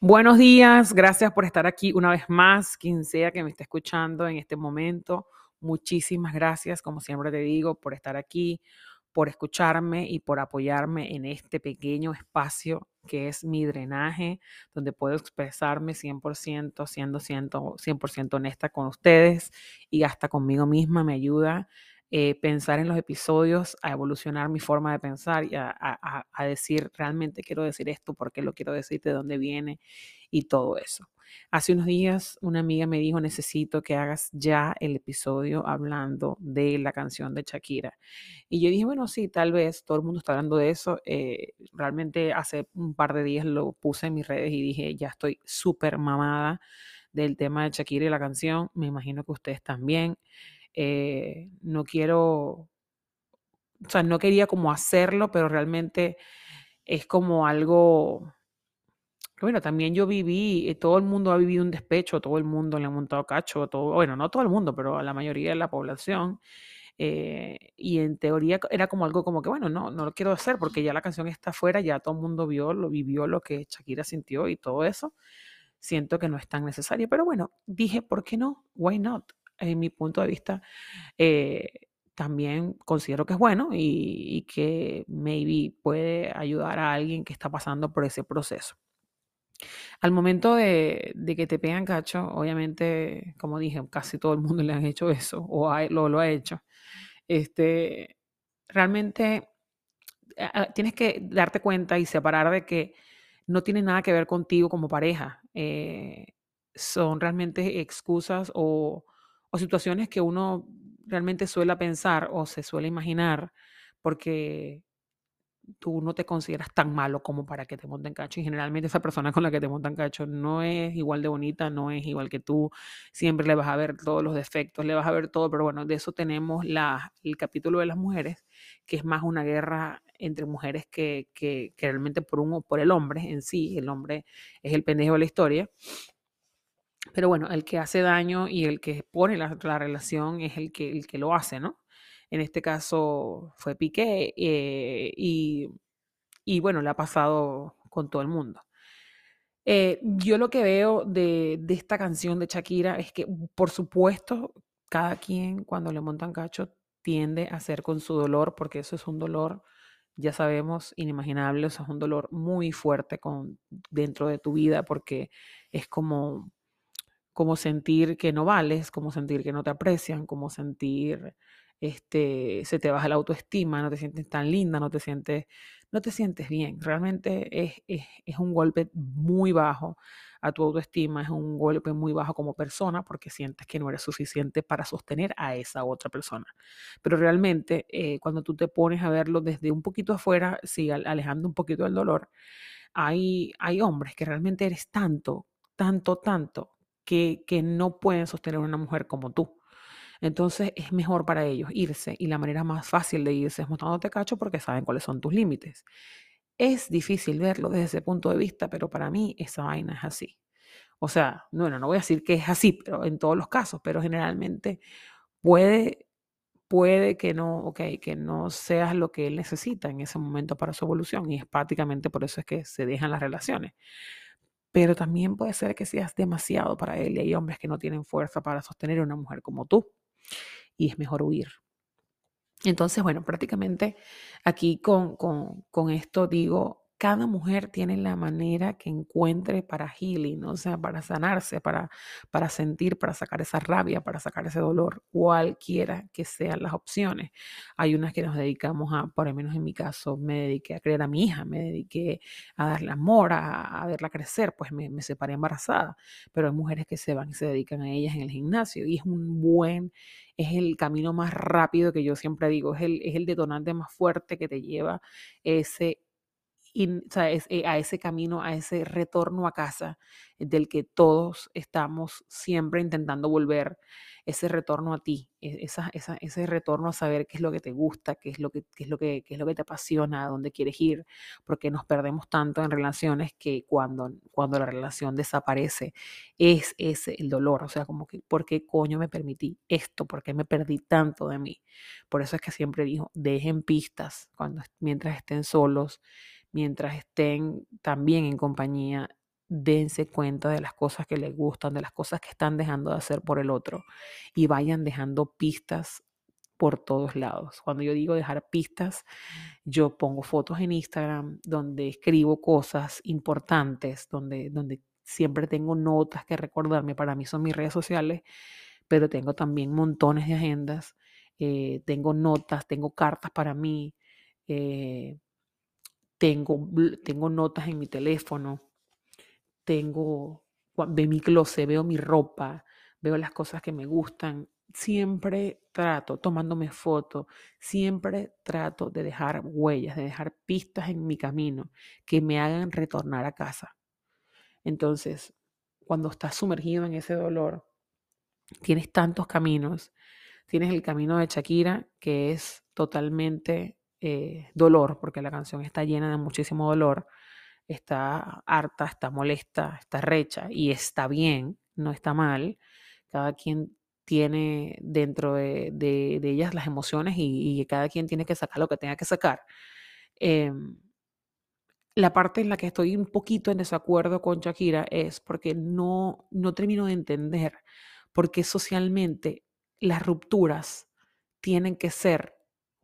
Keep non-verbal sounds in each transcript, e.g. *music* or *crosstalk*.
Buenos días, gracias por estar aquí una vez más, quien sea que me esté escuchando en este momento. Muchísimas gracias, como siempre te digo, por estar aquí, por escucharme y por apoyarme en este pequeño espacio que es mi drenaje, donde puedo expresarme 100%, siendo 100%, honesta con ustedes y hasta conmigo misma me ayuda eh, pensar en los episodios, a evolucionar mi forma de pensar y a, decir, realmente quiero decir esto, por qué lo quiero decir, de dónde viene y todo eso. Hace unos días una amiga me dijo, necesito que hagas ya el episodio hablando de la canción de Shakira. Y yo dije, bueno, sí, tal vez todo el mundo está hablando de eso. Eh, realmente hace un par de días lo puse en mis redes y dije, ya estoy súper mamada del tema de Shakira y la canción. Me imagino que ustedes también. Eh, no quiero, o sea, no quería como hacerlo, pero realmente es como algo, bueno, también yo viví, eh, todo el mundo ha vivido un despecho, todo el mundo le ha montado cacho, todo, bueno, no todo el mundo, pero a la mayoría de la población. Eh, y en teoría era como algo como que, bueno, no, no lo quiero hacer porque ya la canción está afuera, ya todo el mundo vio, lo vivió lo que Shakira sintió y todo eso. Siento que no es tan necesario, pero bueno, dije, ¿por qué no? Why not? En mi punto de vista, eh, también considero que es bueno y, que maybe puede ayudar a alguien que está pasando por ese proceso. Al momento de, que te pegan cacho, obviamente, como dije, casi todo el mundo le han hecho eso o lo, lo ha hecho. Este, realmente tienes que darte cuenta y separar de que no tiene nada que ver contigo como pareja. Eh, son realmente excusas o, o situaciones que uno realmente suele pensar o se suele imaginar porque tú no te consideras tan malo como para que te monten cacho. Y generalmente esa persona con la que te montan cacho no es igual de bonita, no es igual que tú. Siempre le vas a ver todos los defectos, le vas a ver todo. Pero bueno, de eso tenemos la, el capítulo de las mujeres, que es más una guerra entre mujeres que, que, realmente por, uno, por el hombre en sí. El hombre es el pendejo de la historia. Pero bueno, el que hace daño y el que pone la, relación es el que, el que lo hace, ¿no? En este caso fue Piqué eh, y, y, bueno, le ha pasado con todo el mundo. Eh, yo lo que veo de, de, esta canción de Shakira es que, por supuesto, cada quien cuando le montan cacho tiende a hacer con su dolor, porque eso es un dolor, ya sabemos, inimaginable, eso es un dolor muy fuerte con, dentro de tu vida, porque es como como sentir que no vales, como sentir que no te aprecian, como sentir este se te baja la autoestima, no te sientes tan linda, no te sientes no te sientes bien. Realmente es, es, un golpe muy bajo a tu autoestima, es un golpe muy bajo como persona porque sientes que no eres suficiente para sostener a esa otra persona. Pero realmente eh, cuando tú te pones a verlo desde un poquito afuera, sí, alejando un poquito del dolor, hay, hay hombres que realmente eres tanto, tanto, tanto, que, no pueden sostener una mujer como tú. Entonces es mejor para ellos irse y la manera más fácil de irse es mostrándote cacho porque saben cuáles son tus límites. Es difícil verlo desde ese punto de vista, pero para mí esa vaina es así. O sea, bueno, no voy a decir que es así, pero en todos los casos, pero generalmente puede, puede que no, okay, que no seas lo que él necesita en ese momento para su evolución y es prácticamente por eso es que se dejan las relaciones pero también puede ser que seas demasiado para él y hay hombres que no tienen fuerza para sostener a una mujer como tú y es mejor huir. Entonces, bueno, prácticamente aquí con, con, con esto digo, cada mujer tiene la manera que encuentre para healing, o sea, para sanarse, para, para sentir, para sacar esa rabia, para sacar ese dolor, cualquiera que sean las opciones. Hay unas que nos dedicamos a, por lo menos en mi caso, me dediqué a creer a mi hija, me dediqué a darle amor, a, verla crecer, pues me, me, separé embarazada, pero hay mujeres que se van y se dedican a ellas en el gimnasio y es un buen, es el camino más rápido que yo siempre digo, es el, es el detonante más fuerte que te lleva ese eh, a ese camino, a ese retorno a casa del que todos estamos siempre intentando volver, ese retorno a ti, e, esa, ese retorno a saber qué es lo que te gusta, qué es lo que, es lo que, es lo que te apasiona, a dónde quieres ir, porque nos perdemos tanto en relaciones que cuando, cuando la relación desaparece es ese el dolor, o sea, como que, ¿por qué coño me permití esto? ¿Por qué me perdí tanto de mí? Por eso es que siempre digo, dejen pistas cuando, mientras estén solos, mientras estén también en compañía, dense cuenta de las cosas que les gustan, de las cosas que están dejando de hacer por el otro y vayan dejando pistas por todos lados. Cuando yo digo dejar pistas, yo pongo fotos en Instagram donde escribo cosas importantes, donde, donde siempre tengo notas que recordarme. Para mí son mis redes sociales, pero tengo también montones de agendas. Eh, tengo notas, tengo cartas para mí, eh, tengo, tengo notas en mi teléfono, tengo de mi closet, veo mi ropa, veo las cosas que me gustan. Siempre trato, tomándome fotos, siempre trato de dejar huellas, de dejar pistas en mi camino que me hagan retornar a casa. Entonces, cuando estás sumergido en ese dolor, tienes tantos caminos. Tienes el camino de Shakira, que es totalmente eh, dolor, porque la canción está llena de muchísimo dolor está harta, está molesta, está recha y está bien, no está mal. Cada quien tiene dentro de, ellas las emociones y, cada quien tiene que sacar lo que tenga que sacar. Em, la parte en la que estoy un poquito en desacuerdo con Shakira es porque no, no termino de entender por qué socialmente las rupturas tienen que ser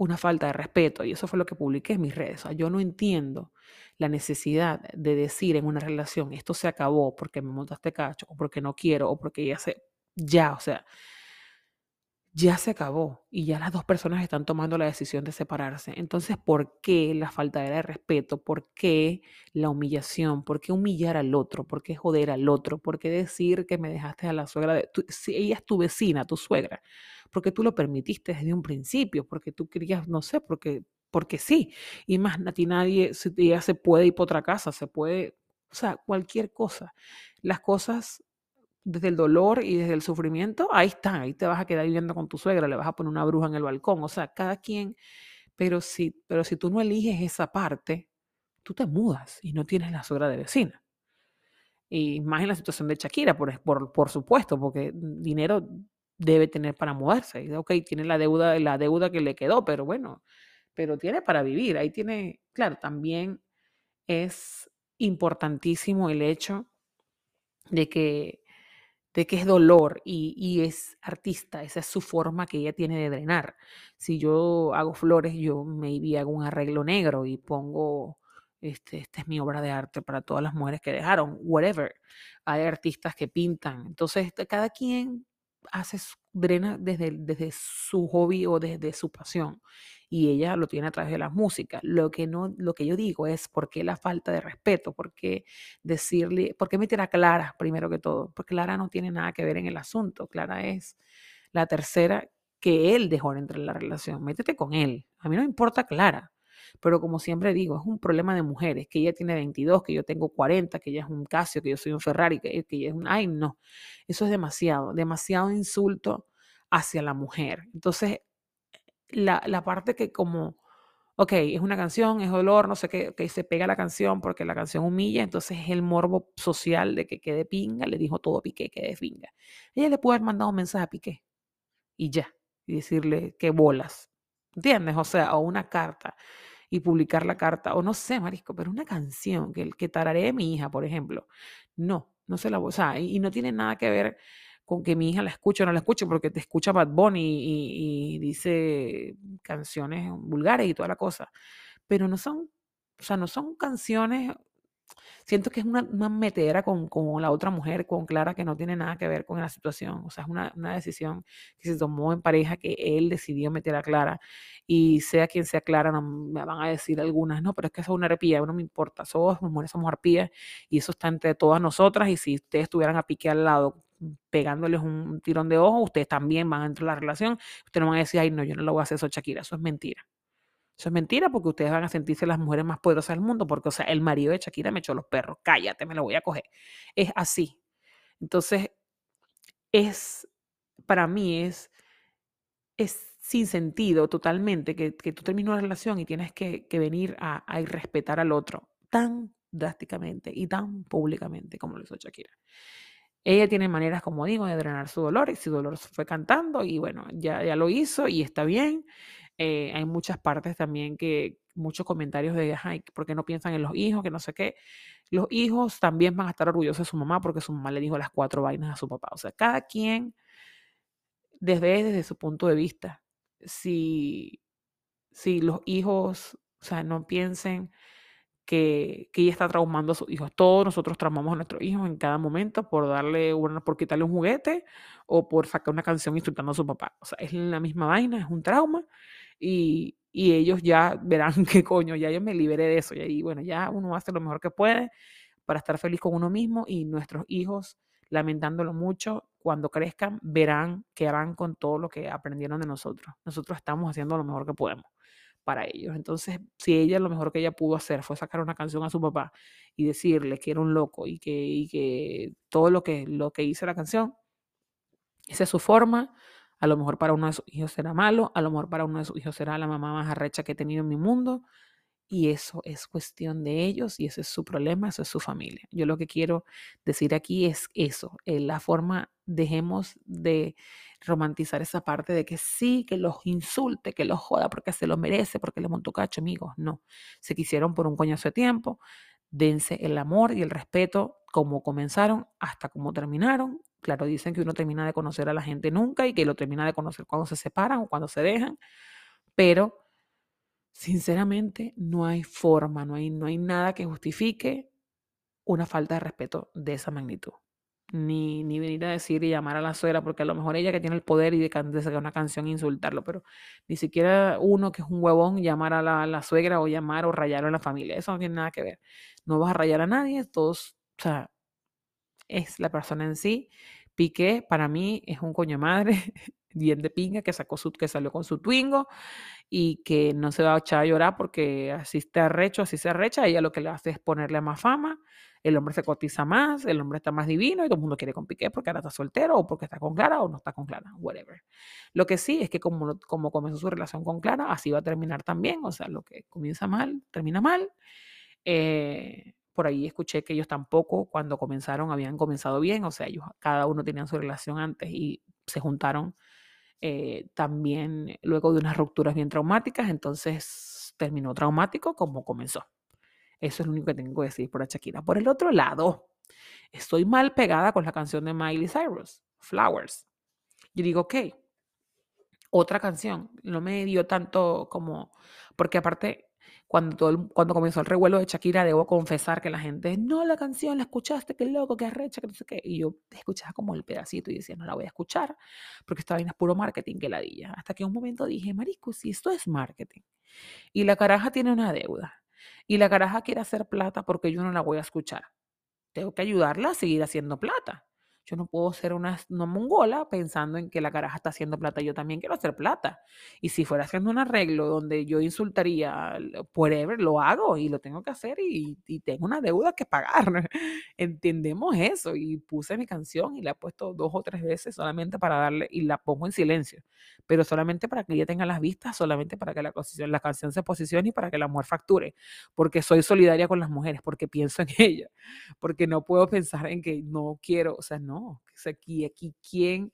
una falta de respeto. Y eso fue lo que publiqué en mis redes. yo no entiendo la necesidad de decir en una relación, esto se acabó porque me montaste cacho, o porque no quiero, o porque ya se, ya, o sea, ya se acabó y ya las dos personas están tomando la decisión de separarse. Entonces, ¿por qué la falta de respeto? ¿Por qué la humillación? ¿Por qué humillar al otro? ¿Por qué joder al otro? ¿Por qué decir que me dejaste a la suegra? De, si ella es tu vecina, tu suegra, porque tú lo permitiste desde un principio, porque tú querías, no sé, porque, porque sí. Y más, a ti nadie, ella se puede ir por otra casa, se puede, o sea, cualquier cosa. Las cosas desde el dolor y desde el sufrimiento, ahí está, ahí te vas a quedar viviendo con tu suegra, le vas a poner una bruja en el balcón, o sea, cada quien, pero si, pero si tú no eliges esa parte, tú te mudas y no tienes la suegra de vecina. Y más en la situación de Shakira, por, por, por supuesto, porque dinero debe tener para mudarse. Ok, tiene la deuda, la deuda que le quedó, pero bueno, pero tiene para vivir. Ahí tiene, claro, también es importantísimo el hecho de que de que es dolor y, es artista, esa es su forma que ella tiene de drenar. Si yo hago flores, yo maybe hago un arreglo negro y pongo, este, esta es mi obra de arte para todas las mujeres que dejaron, whatever. Hay artistas que pintan. Entonces, cada quien hace, drena desde, desde su hobby o desde su pasión y ella lo tiene a través de la música. Lo que, no, lo que yo digo es por qué la falta de respeto, por qué decirle, por qué meter a Clara primero que todo, porque Clara no tiene nada que ver en el asunto, Clara es la tercera que él dejó entre la relación, métete con él, a mí no me importa Clara, pero como siempre digo, es un problema de mujeres, que ella tiene 22, que yo tengo 40, que ella es un Casio, que yo soy un Ferrari, que, que ella es un... Ay, no, eso es demasiado, demasiado insulto hacia la mujer. Entonces, la, parte que como, ok, es una canción, es dolor, no sé qué, que se pega la canción porque la canción humilla, entonces es el morbo social de que quede pinga, le dijo todo Piqué, que quede pinga. Ella le puede haber mandado un mensaje a Piqué y ya, y decirle que bolas, ¿entiendes? O sea, o una carta y publicar la carta, o no sé, Marisco, pero una canción que, que tararé mi hija, por ejemplo, no, no se la, o sea, y no tiene nada que ver con que mi hija la escuche o no la escuche, porque te escucha Bad Bunny y, dice canciones vulgares y toda la cosa. Pero no son, o sea, no son canciones. Siento que es una, una metera con, con, la otra mujer, con Clara, que no tiene nada que ver con la situación. O sea, es una, una decisión que se tomó en pareja, que él decidió meter a Clara. Y sea quien sea Clara, no, me van a decir algunas, no, pero es que eso es una arpía, no me importa. Somos mujeres, somos arpías y eso está entre todas nosotras. Y si ustedes estuvieran a pique al lado, pegándoles un tirón de ojo, ustedes también van a entrar en la relación, ustedes no van a decir, ay, no, yo no lo voy a hacer eso, Shakira, eso es mentira. Eso es mentira porque ustedes van a sentirse las mujeres más poderosas del mundo, porque, o sea, el marido de Shakira me echó los perros, cállate, me lo voy a coger. Es así. Entonces, es, para mí es, es sin sentido totalmente que, que tú termines una relación y tienes que, que venir a, a irrespetar al otro tan drásticamente y tan públicamente como lo hizo Shakira. Ella tiene maneras, como digo, de drenar su dolor y su dolor fue cantando y bueno, ya, ya lo hizo y está bien. Eh, hay muchas partes también que, muchos comentarios de, ay, ¿por qué no piensan en los hijos? Que no sé qué. Los hijos también van a estar orgullosos de su mamá porque su mamá le dijo las cuatro vainas a su papá. O sea, cada quien desde, desde su punto de vista. Si, si los hijos, o sea, no piensen que, que, ella está traumando a sus hijos. Todos nosotros traumamos a nuestros hijos en cada momento por darle una, por quitarle un juguete o por sacar una canción insultando a su papá. O sea, es la misma vaina, es un trauma y, y ellos ya verán *laughs* qué coño, ya yo me liberé de eso. Y ahí, bueno, ya uno hace lo mejor que puede para estar feliz con uno mismo y nuestros hijos, lamentándolo mucho, cuando crezcan, verán qué harán con todo lo que aprendieron de nosotros. Nosotros estamos haciendo lo mejor que podemos para ellos. Entonces, si ella lo mejor que ella pudo hacer fue sacar una canción a su papá y decirle que era un loco y que, y que todo lo que, lo que hizo la canción, esa es su forma. A lo mejor para uno de sus hijos será malo, a lo mejor para uno de sus hijos será la mamá más arrecha que he tenido en mi mundo. Y eso es cuestión de ellos y ese es su problema, eso es su familia. Yo lo que quiero decir aquí es eso, eh, la forma, dejemos de romantizar esa parte de que sí, que los insulte, que los joda porque se lo merece, porque le montó cacho, amigos. No, se quisieron por un coñazo de tiempo, dense el amor y el respeto como comenzaron hasta como terminaron. Claro, dicen que uno termina de conocer a la gente nunca y que lo termina de conocer cuando se separan o cuando se dejan, pero sinceramente no hay forma, no hay, no hay nada que justifique una falta de respeto de esa magnitud ni, ni venir a decir y llamar a la suegra, porque a lo mejor ella que tiene el poder y de, de sacar una canción e insultarlo, pero ni siquiera uno que es un huevón llamar a la, la, suegra o llamar o rayarlo en la familia, eso no tiene nada que ver. No vas a rayar a nadie, todos, o sea, es la persona en sí. Piqué para mí es un coño madre, *laughs* bien de pinga, que, sacó que salió con su twingo y que no se va a echar a llorar porque así está arrecho, así se arrecha, ella lo que le hace es ponerle más fama el hombre se cotiza más, el hombre está más divino y todo el mundo quiere con Piqué porque ahora está soltero o porque está con Clara o no está con Clara, whatever. Lo que sí es que como, como comenzó su relación con Clara, así va a terminar también, o sea, lo que comienza mal, termina mal. Eh, por ahí escuché que ellos tampoco cuando comenzaron habían comenzado bien, o sea, ellos cada uno tenían su relación antes y se juntaron eh, también luego de unas rupturas bien traumáticas, entonces terminó traumático como comenzó. Eso es lo único que tengo que decir por Shakira. Por el otro lado, estoy mal pegada con la canción de Miley Cyrus, Flowers. Yo digo, ok, otra canción. No me dio tanto como, porque aparte, cuando, cuando comenzó el revuelo de Shakira, debo confesar que la gente, no, la canción, la escuchaste, qué loco, qué arrecha, que no sé qué. Y yo escuchaba como el pedacito y decía, no la voy a escuchar, porque esta vaina es puro marketing, que ladilla. Hasta que un momento dije, marico, si esto es marketing y la caraja tiene una deuda y la caraja quiere hacer plata porque yo no la voy a escuchar. Tengo que ayudarla a seguir haciendo plata. Yo no puedo ser una, mongola pensando en que la caraja está haciendo plata. Yo también quiero hacer plata. Y si fuera haciendo un arreglo donde yo insultaría, whatever, lo hago y lo tengo que hacer y, tengo una deuda que pagar. *laughs* Entendemos eso. Y puse mi canción y la he puesto dos o tres veces solamente para darle, y la pongo en silencio, pero solamente para que ella tenga las vistas, solamente para que la, la canción se posicione y para que la mujer facture. Porque soy solidaria con las mujeres, porque pienso en *laughs* ella, porque no puedo pensar en que no quiero, o sea, no no, aquí, aquí, ¿quién,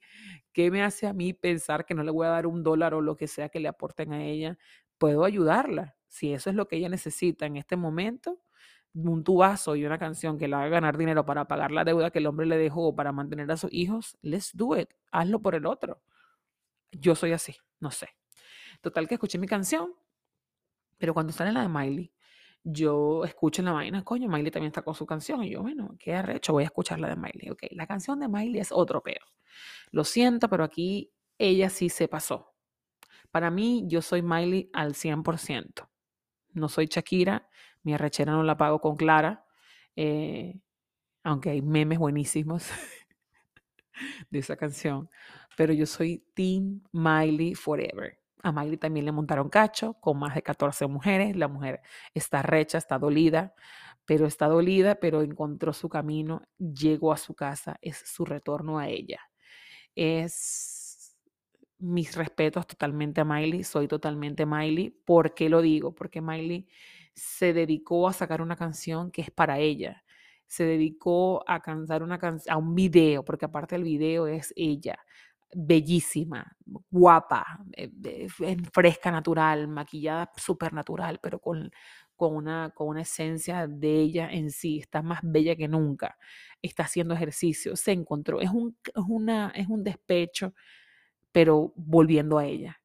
qué me hace a mí pensar que no le voy a dar un dólar o lo que sea que le aporten a ella? Puedo ayudarla. Si eso es lo que ella necesita en este momento, un tubazo y una canción que le haga ganar dinero para pagar la deuda que el hombre le dejó para mantener a sus hijos, let's do it. Hazlo por el otro. Yo soy así, no sé. Total que escuché mi canción, pero cuando sale la de Miley, yo escucho en la vaina, coño, Miley también está con su canción. Y yo, bueno, qué arrecho, voy a escuchar la de Miley. Ok, la canción de Miley es otro peo. Lo siento, pero aquí ella sí se pasó. Para mí, yo soy Miley al 100%. No soy Shakira, mi arrechera no la pago con Clara, eh, aunque hay memes buenísimos *laughs* de esa canción. Pero yo soy Team Miley Forever. A Miley también le montaron cacho con más de 14 mujeres. La mujer está recha, está dolida, pero está dolida, pero encontró su camino, llegó a su casa, es su retorno a ella. Es mis respetos totalmente a Miley, soy totalmente Miley. ¿Por qué lo digo? Porque Miley se dedicó a sacar una canción que es para ella. Se dedicó a cantar una a un video, porque aparte del video es ella bellísima, guapa, eh, fresca, natural, maquillada súper natural, pero con, con, una, con una esencia de ella en sí, está más bella que nunca, está haciendo ejercicio, se encontró, es un, es una, es un despecho, pero volviendo a ella.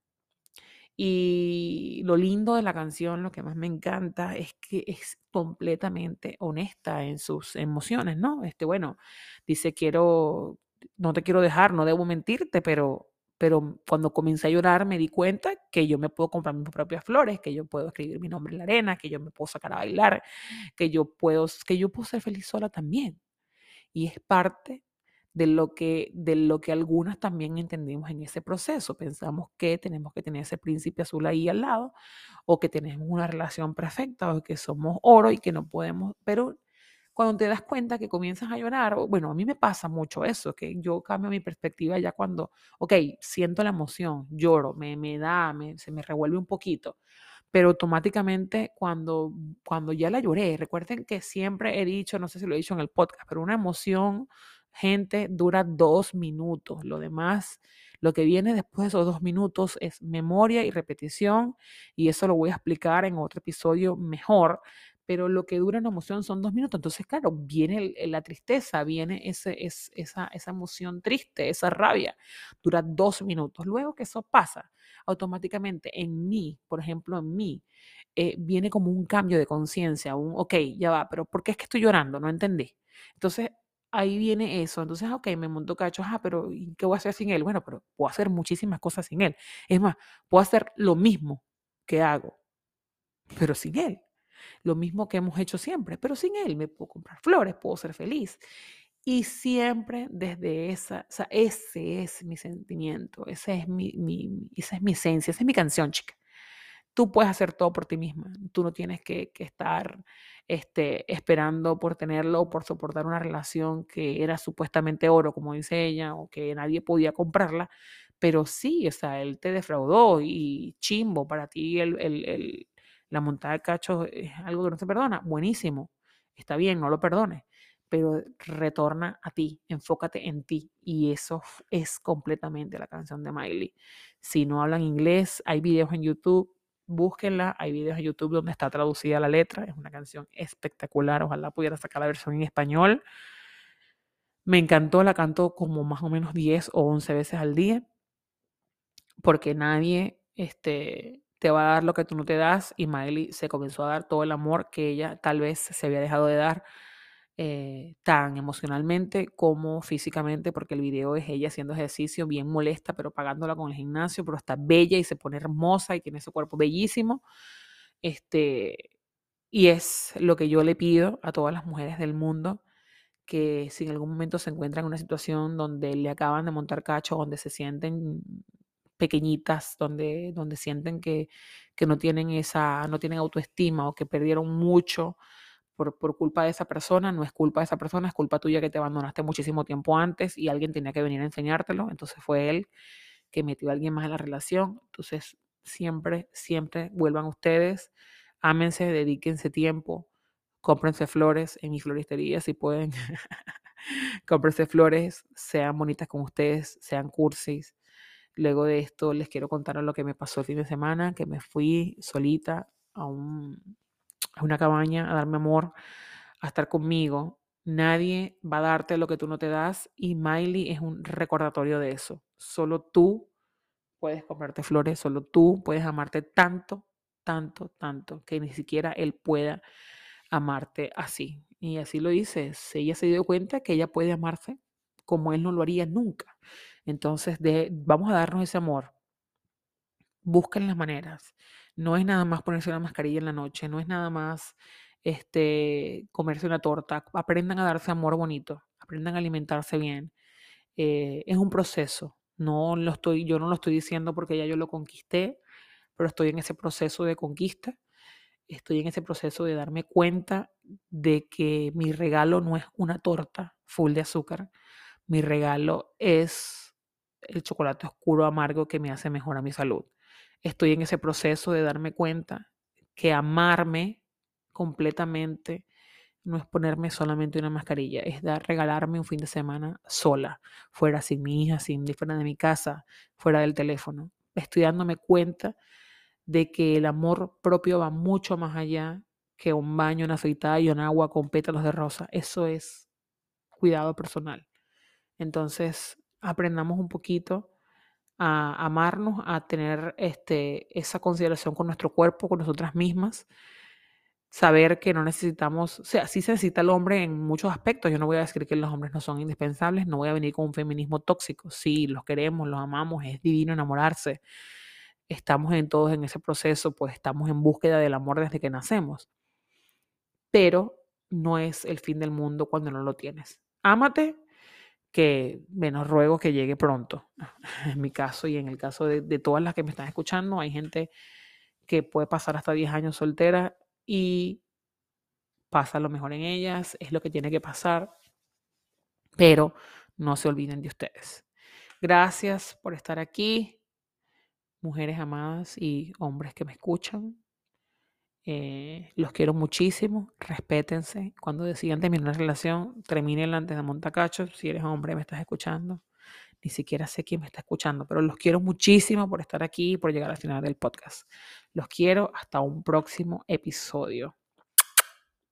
Y lo lindo de la canción, lo que más me encanta es que es completamente honesta en sus emociones, ¿no? Este, bueno, dice, quiero, no te quiero dejar, no debo mentirte, pero, pero cuando comencé a llorar me di cuenta que yo me puedo comprar mis propias flores, que yo puedo escribir mi nombre en la arena, que yo me puedo sacar a bailar, que yo puedo, que yo puedo ser feliz sola también. Y es parte de lo que, de lo que algunas también entendimos en ese proceso. Pensamos que tenemos que tener ese príncipe azul ahí al lado, o que tenemos una relación perfecta, o que somos oro y que no podemos, pero cuando te das cuenta que comienzas a llorar, bueno, a mí me pasa mucho eso, que yo cambio mi perspectiva ya cuando, ok, siento la emoción, lloro, me, me da, me, se me revuelve un poquito, pero automáticamente cuando, cuando ya la lloré, recuerden que siempre he dicho, no sé si lo he dicho en el podcast, pero una emoción gente, dura dos minutos. Lo demás, lo que viene después de esos dos minutos es memoria y repetición, y eso lo voy a explicar en otro episodio mejor. Pero lo que dura una emoción son dos minutos. Entonces, claro, viene la tristeza, viene esa, esa emoción triste, esa rabia. Dura dos minutos. Luego que eso pasa, automáticamente en mí, por ejemplo, en mí, eh, viene como un cambio de conciencia, un, ok, ya va, pero ¿por qué es que estoy llorando? No entendí. Entonces, ahí viene eso. Entonces, ok, me monto cacho, ah, pero ¿qué voy a hacer sin él? Bueno, pero puedo hacer muchísimas cosas sin él. Es más, puedo hacer lo mismo que hago, pero sin él. Lo mismo que hemos hecho siempre, pero sin él. Me puedo comprar flores, puedo ser feliz. Y siempre desde esa, o sea, ese es mi sentimiento, ese es mi, esa es mi esencia, esa es mi canción, chica. Tú puedes hacer todo por ti misma. Tú no tienes que, estar este, esperando por tenerlo o por soportar una relación que era supuestamente oro, como dice ella, o que nadie podía comprarla, pero sí, o sea, él te defraudó y chimbo, para ti el, el, la montada de cachos es algo que no se perdona, buenísimo, está bien, no lo perdones, pero retorna a ti, enfócate en ti y eso es completamente la canción de Miley. Si no hablan inglés, hay videos en YouTube búsquenla, hay videos en YouTube donde está traducida la letra, es una canción espectacular, ojalá pudiera sacar la versión en español. Me encantó, la canto como más o menos 10 o 11 veces al día, porque nadie este, te va a dar lo que tú no te das y Miley se comenzó a dar todo el amor que ella tal vez se había dejado de dar eh, tan emocionalmente como físicamente, porque el video es ella haciendo ejercicio, bien molesta, pero pagándola con el gimnasio, pero está bella y se pone hermosa y tiene ese cuerpo bellísimo. Este, y es lo que yo le pido a todas las mujeres del mundo, que si en algún momento se encuentran en una situación donde le acaban de montar cacho, donde se sienten pequeñitas, donde, donde sienten que, que no tienen esa, no tienen autoestima o que perdieron mucho por, por, culpa de esa persona, no es culpa de esa persona, es culpa tuya que te abandonaste muchísimo tiempo antes y alguien tenía que venir a enseñártelo, entonces fue él que metió a alguien más en la relación, entonces siempre, siempre vuelvan ustedes, ámense, dedíquense tiempo, cómprense flores en mi floristería si pueden, *laughs* cómprense flores, sean bonitas con ustedes, sean cursis. Luego de esto les quiero contar lo que me pasó el fin de semana, que me fui solita a un a una cabaña, a darme amor, a estar conmigo. Nadie va a darte lo que tú no te das y Miley es un recordatorio de eso. Solo tú puedes comprarte flores, solo tú puedes amarte tanto, tanto, tanto, que ni siquiera él pueda amarte así. Y así lo dice, ella se dio cuenta que ella puede amarse como él no lo haría nunca. Entonces, de, vamos a darnos ese amor. Busquen las maneras. No es nada más ponerse una mascarilla en la noche, no es nada más este, comerse una torta. Aprendan a darse amor bonito, aprendan a alimentarse bien. Eh, es un proceso. No lo estoy, yo no lo estoy diciendo porque ya yo lo conquisté, pero estoy en ese proceso de conquista. Estoy en ese proceso de darme cuenta de que mi regalo no es una torta full de azúcar. Mi regalo es el chocolate oscuro amargo que me hace mejor a mi salud estoy en ese proceso de darme cuenta que amarme completamente, no es ponerme solamente una mascarilla, es dar, regalarme un fin de semana sola, fuera sin mi hija, sin fuera de mi casa, fuera del teléfono. Estoy dándome cuenta de que el amor propio va mucho más allá que un baño, una afeitada y un agua con pétalos de rosa. Eso es cuidado personal. Entonces, aprendamos un poquito a amarnos, a tener este, esa consideración con nuestro cuerpo, con nosotras mismas, saber que no necesitamos, o sea, sí se necesita el hombre en muchos aspectos. Yo no voy a decir que los hombres no son indispensables, no voy a venir con un feminismo tóxico. Sí, los queremos, los amamos, es divino enamorarse. Estamos en todos en ese proceso, pues estamos en búsqueda del amor desde que nacemos. Pero no es el fin del mundo cuando no lo tienes. Ámate, que menos ruego que llegue pronto. *laughs* En mi caso y en el caso de, de, todas las que me están escuchando, hay gente que puede pasar hasta 10 años soltera y pasa lo mejor en ellas, es lo que tiene que pasar, pero no se olviden de ustedes. Gracias por estar aquí, mujeres amadas y hombres que me escuchan. Eh, los quiero muchísimo, respétense. Cuando decidan terminar una relación, termínenla antes de montacacho. Si eres hombre, me estás escuchando. Ni siquiera sé quién me está escuchando, pero los quiero muchísimo por estar aquí y por llegar al final del podcast. Los quiero hasta un próximo episodio.